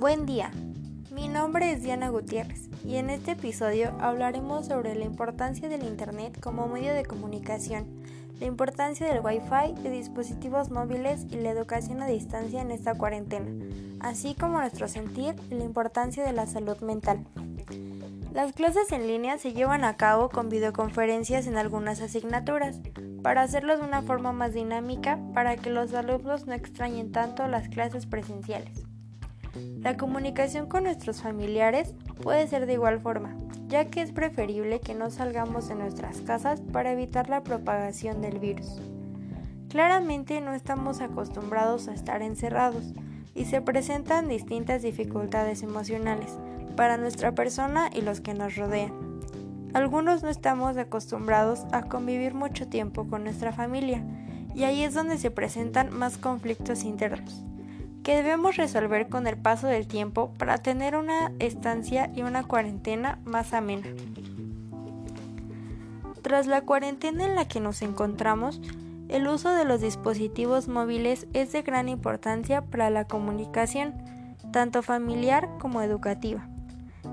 Buen día, mi nombre es Diana Gutiérrez y en este episodio hablaremos sobre la importancia del Internet como medio de comunicación, la importancia del Wi-Fi, de dispositivos móviles y la educación a distancia en esta cuarentena, así como nuestro sentir y la importancia de la salud mental. Las clases en línea se llevan a cabo con videoconferencias en algunas asignaturas, para hacerlo de una forma más dinámica para que los alumnos no extrañen tanto las clases presenciales. La comunicación con nuestros familiares puede ser de igual forma, ya que es preferible que no salgamos de nuestras casas para evitar la propagación del virus. Claramente no estamos acostumbrados a estar encerrados y se presentan distintas dificultades emocionales para nuestra persona y los que nos rodean. Algunos no estamos acostumbrados a convivir mucho tiempo con nuestra familia y ahí es donde se presentan más conflictos internos que debemos resolver con el paso del tiempo para tener una estancia y una cuarentena más amena. Tras la cuarentena en la que nos encontramos, el uso de los dispositivos móviles es de gran importancia para la comunicación, tanto familiar como educativa.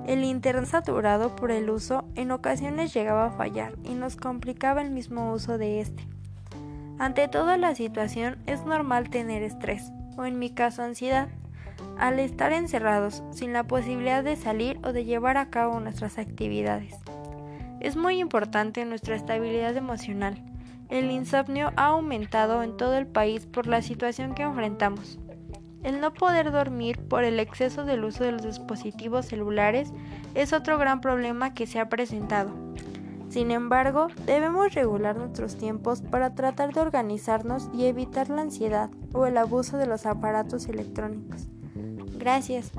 El internet saturado por el uso en ocasiones llegaba a fallar y nos complicaba el mismo uso de este. Ante toda la situación es normal tener estrés, o en mi caso ansiedad, al estar encerrados sin la posibilidad de salir o de llevar a cabo nuestras actividades. Es muy importante nuestra estabilidad emocional. El insomnio ha aumentado en todo el país por la situación que enfrentamos. El no poder dormir por el exceso del uso de los dispositivos celulares es otro gran problema que se ha presentado. Sin embargo, debemos regular nuestros tiempos para tratar de organizarnos y evitar la ansiedad o el abuso de los aparatos electrónicos. Gracias.